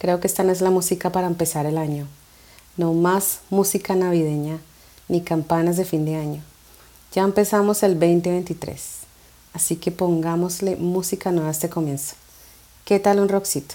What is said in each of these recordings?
Creo que esta no es la música para empezar el año. No más música navideña ni campanas de fin de año. Ya empezamos el 2023, así que pongámosle música nueva a este comienzo. ¿Qué tal un rockcito?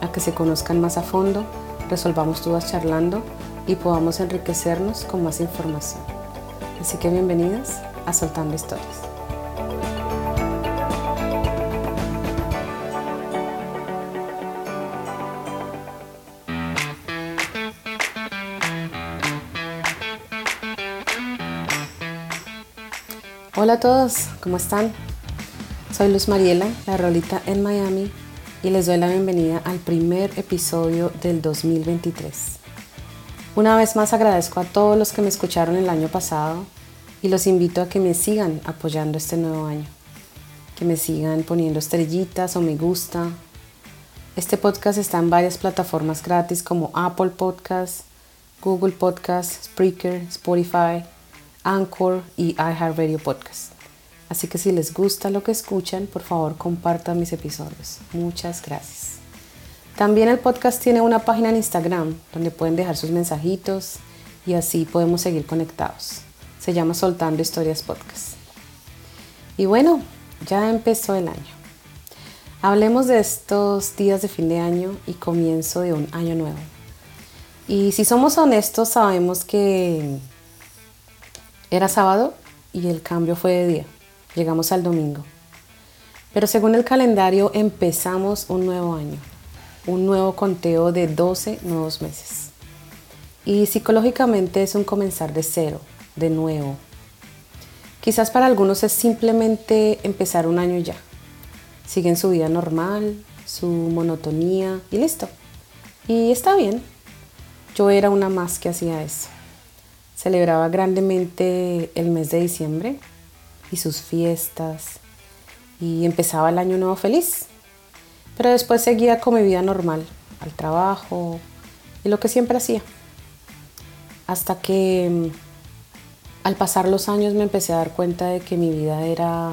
a que se conozcan más a fondo, resolvamos dudas charlando y podamos enriquecernos con más información. Así que bienvenidos a Soltando Historias. Hola a todos, ¿cómo están? Soy Luz Mariela, la rolita en Miami y les doy la bienvenida al primer episodio del 2023. Una vez más agradezco a todos los que me escucharon el año pasado y los invito a que me sigan apoyando este nuevo año, que me sigan poniendo estrellitas o me gusta. Este podcast está en varias plataformas gratis como Apple Podcasts, Google Podcasts, Spreaker, Spotify, Anchor y iHeartRadio Podcast. Así que si les gusta lo que escuchan, por favor compartan mis episodios. Muchas gracias. También el podcast tiene una página en Instagram donde pueden dejar sus mensajitos y así podemos seguir conectados. Se llama Soltando Historias Podcast. Y bueno, ya empezó el año. Hablemos de estos días de fin de año y comienzo de un año nuevo. Y si somos honestos, sabemos que era sábado y el cambio fue de día llegamos al domingo. Pero según el calendario empezamos un nuevo año, un nuevo conteo de 12 nuevos meses. Y psicológicamente es un comenzar de cero, de nuevo. Quizás para algunos es simplemente empezar un año ya. Siguen su vida normal, su monotonía y listo. Y está bien. Yo era una más que hacía eso. Celebraba grandemente el mes de diciembre, y sus fiestas y empezaba el año nuevo feliz. Pero después seguía con mi vida normal, al trabajo y lo que siempre hacía. Hasta que mm, al pasar los años me empecé a dar cuenta de que mi vida era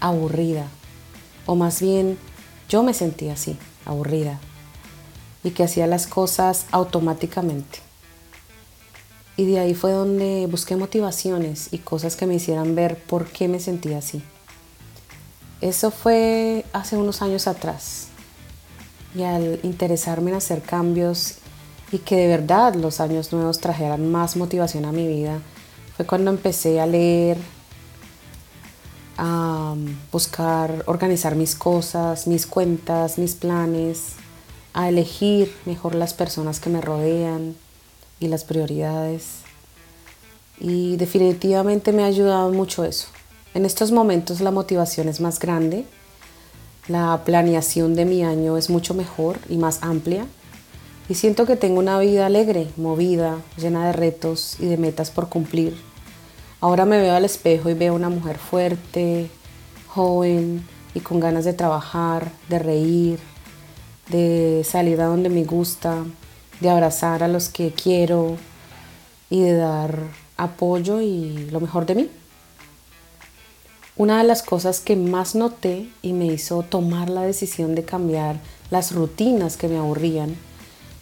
aburrida. O más bien yo me sentía así, aburrida. Y que hacía las cosas automáticamente. Y de ahí fue donde busqué motivaciones y cosas que me hicieran ver por qué me sentía así. Eso fue hace unos años atrás. Y al interesarme en hacer cambios y que de verdad los años nuevos trajeran más motivación a mi vida, fue cuando empecé a leer, a buscar organizar mis cosas, mis cuentas, mis planes, a elegir mejor las personas que me rodean, y las prioridades. Y definitivamente me ha ayudado mucho eso. En estos momentos la motivación es más grande, la planeación de mi año es mucho mejor y más amplia y siento que tengo una vida alegre, movida, llena de retos y de metas por cumplir. Ahora me veo al espejo y veo una mujer fuerte, joven y con ganas de trabajar, de reír, de salir a donde me gusta, de abrazar a los que quiero y de dar apoyo y lo mejor de mí. Una de las cosas que más noté y me hizo tomar la decisión de cambiar las rutinas que me aburrían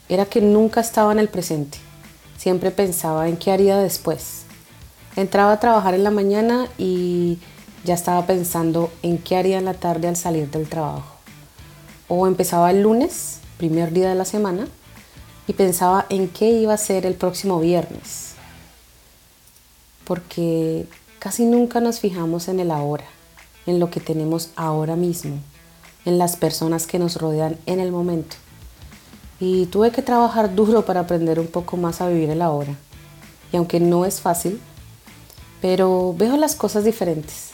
era que nunca estaba en el presente. Siempre pensaba en qué haría después. Entraba a trabajar en la mañana y ya estaba pensando en qué haría en la tarde al salir del trabajo. O empezaba el lunes, primer día de la semana, y pensaba en qué iba a ser el próximo viernes, porque casi nunca nos fijamos en el ahora, en lo que tenemos ahora mismo, en las personas que nos rodean en el momento. Y tuve que trabajar duro para aprender un poco más a vivir el ahora. Y aunque no es fácil, pero veo las cosas diferentes.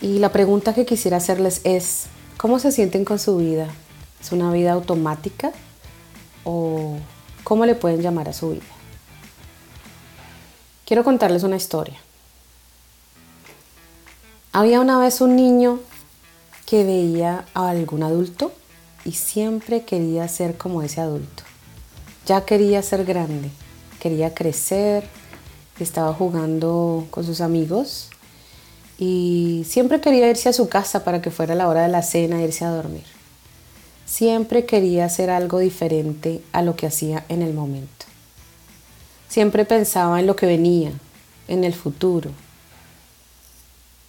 Y la pregunta que quisiera hacerles es, ¿cómo se sienten con su vida? ¿Es una vida automática? ¿O cómo le pueden llamar a su vida? Quiero contarles una historia. Había una vez un niño que veía a algún adulto y siempre quería ser como ese adulto. Ya quería ser grande, quería crecer, estaba jugando con sus amigos y siempre quería irse a su casa para que fuera la hora de la cena e irse a dormir. Siempre quería hacer algo diferente a lo que hacía en el momento. Siempre pensaba en lo que venía, en el futuro.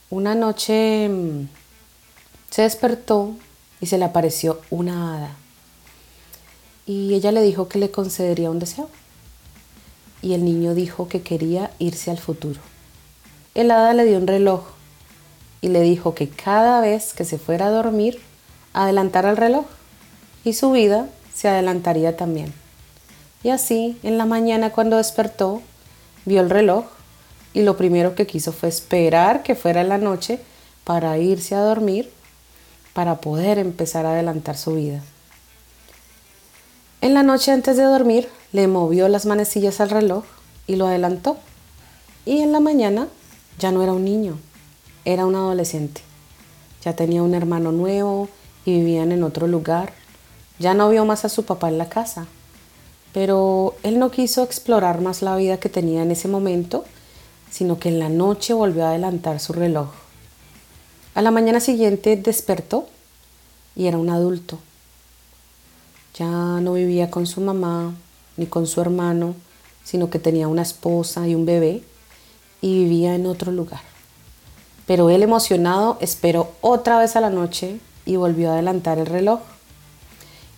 Una noche mm, se despertó y se le apareció una hada. Y ella le dijo que le concedería un deseo y el niño dijo que quería irse al futuro. El hada le dio un reloj y le dijo que cada vez que se fuera a dormir, adelantara el reloj y su vida se adelantaría también. Y así, en la mañana cuando despertó, vio el reloj y lo primero que quiso fue esperar que fuera la noche para irse a dormir, para poder empezar a adelantar su vida. En la noche antes de dormir, le movió las manecillas al reloj y lo adelantó. Y en la mañana ya no era un niño, era un adolescente. Ya tenía un hermano nuevo y vivían en otro lugar. Ya no vio más a su papá en la casa. Pero él no quiso explorar más la vida que tenía en ese momento, sino que en la noche volvió a adelantar su reloj. A la mañana siguiente despertó y era un adulto. Ya no vivía con su mamá, ni con su hermano, sino que tenía una esposa y un bebé y vivía en otro lugar. Pero él emocionado esperó otra vez a la noche y volvió a adelantar el reloj.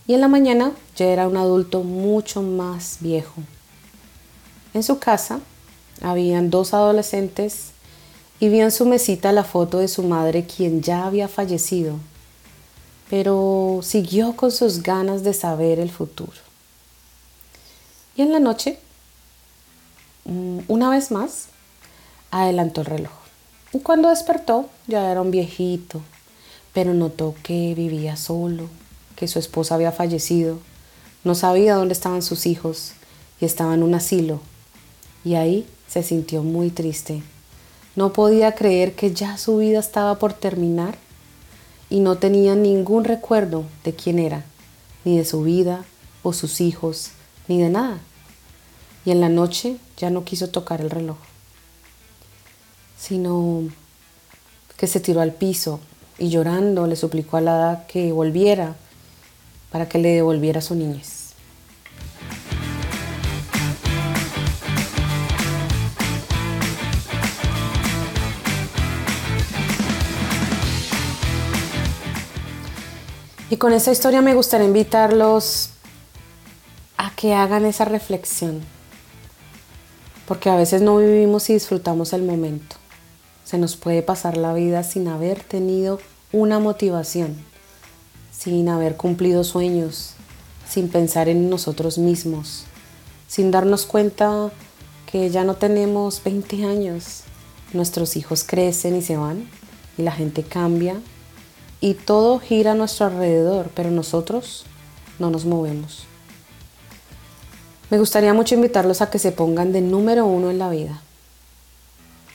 Y en la mañana ya era un adulto mucho más viejo. En su casa habían dos adolescentes y vio en su mesita la foto de su madre quien ya había fallecido, pero siguió con sus ganas de saber el futuro. Y en la noche, mm, una vez más, adelantó el reloj. Y cuando despertó, ya era un viejito, pero notó que vivía solo, que su esposa había fallecido, no sabía dónde estaban sus hijos y estaba en un asilo. Y ahí se sintió muy triste. No podía creer que ya su vida estaba por terminar y no tenía ningún recuerdo de quién era, ni de su vida o sus hijos, ni de nada. Y en la noche ya no quiso tocar el reloj, sino que se tiró al piso y llorando le suplicó a la que volviera para que le devolviera su niñez. Y con esta historia me gustaría invitarlos que hagan esa reflexión, porque a veces no vivimos y disfrutamos el momento. Se nos puede pasar la vida sin haber tenido una motivación, sin haber cumplido sueños, sin pensar en nosotros mismos, sin darnos cuenta que ya no tenemos 20 años. Nuestros hijos crecen y se van y la gente cambia y todo gira a nuestro alrededor, pero nosotros no nos movemos. Me gustaría mucho invitarlos a que se pongan de número uno en la vida,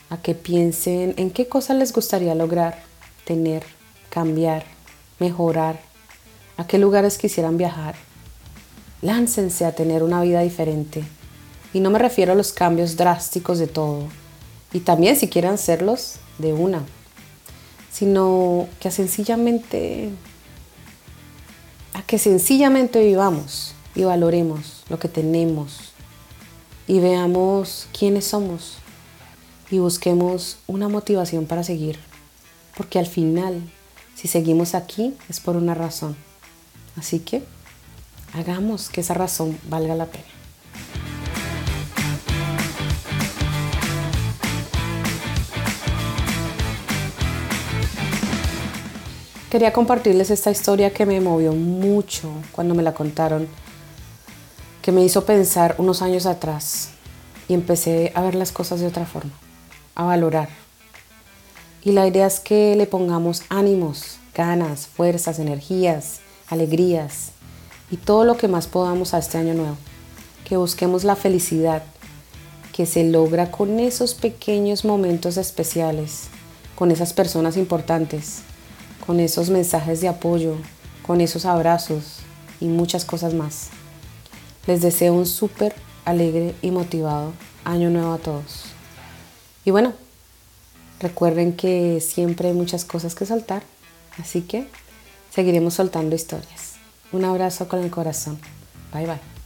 a que piensen en qué cosas les gustaría lograr, tener, cambiar, mejorar, a qué lugares quisieran viajar. Láncense a tener una vida diferente. Y no me refiero a los cambios drásticos de todo, y también si quieren hacerlos, de una, sino que sencillamente, a que sencillamente vivamos y valoremos lo que tenemos y veamos quiénes somos y busquemos una motivación para seguir. Porque al final, si seguimos aquí es por una razón. Así que Hagamos que esa razón valga la pena. Quería compartirles esta historia que me movió mucho cuando me la contaron, que me hizo pensar unos años atrás y empecé a ver las cosas de otra forma, a valorar. Y la idea es que le pongamos ánimos, ganas, fuerzas, energías, alegrías y todo lo que más podamos a este año nuevo. Que busquemos la felicidad que se logra con esos pequeños momentos especiales, con esas personas importantes con esos mensajes de apoyo, con esos abrazos y muchas cosas más. Les deseo un súper alegre y motivado año nuevo a todos. Y bueno, recuerden que siempre hay muchas cosas que soltar, así que seguiremos soltando historias. Un abrazo con el corazón. Bye bye.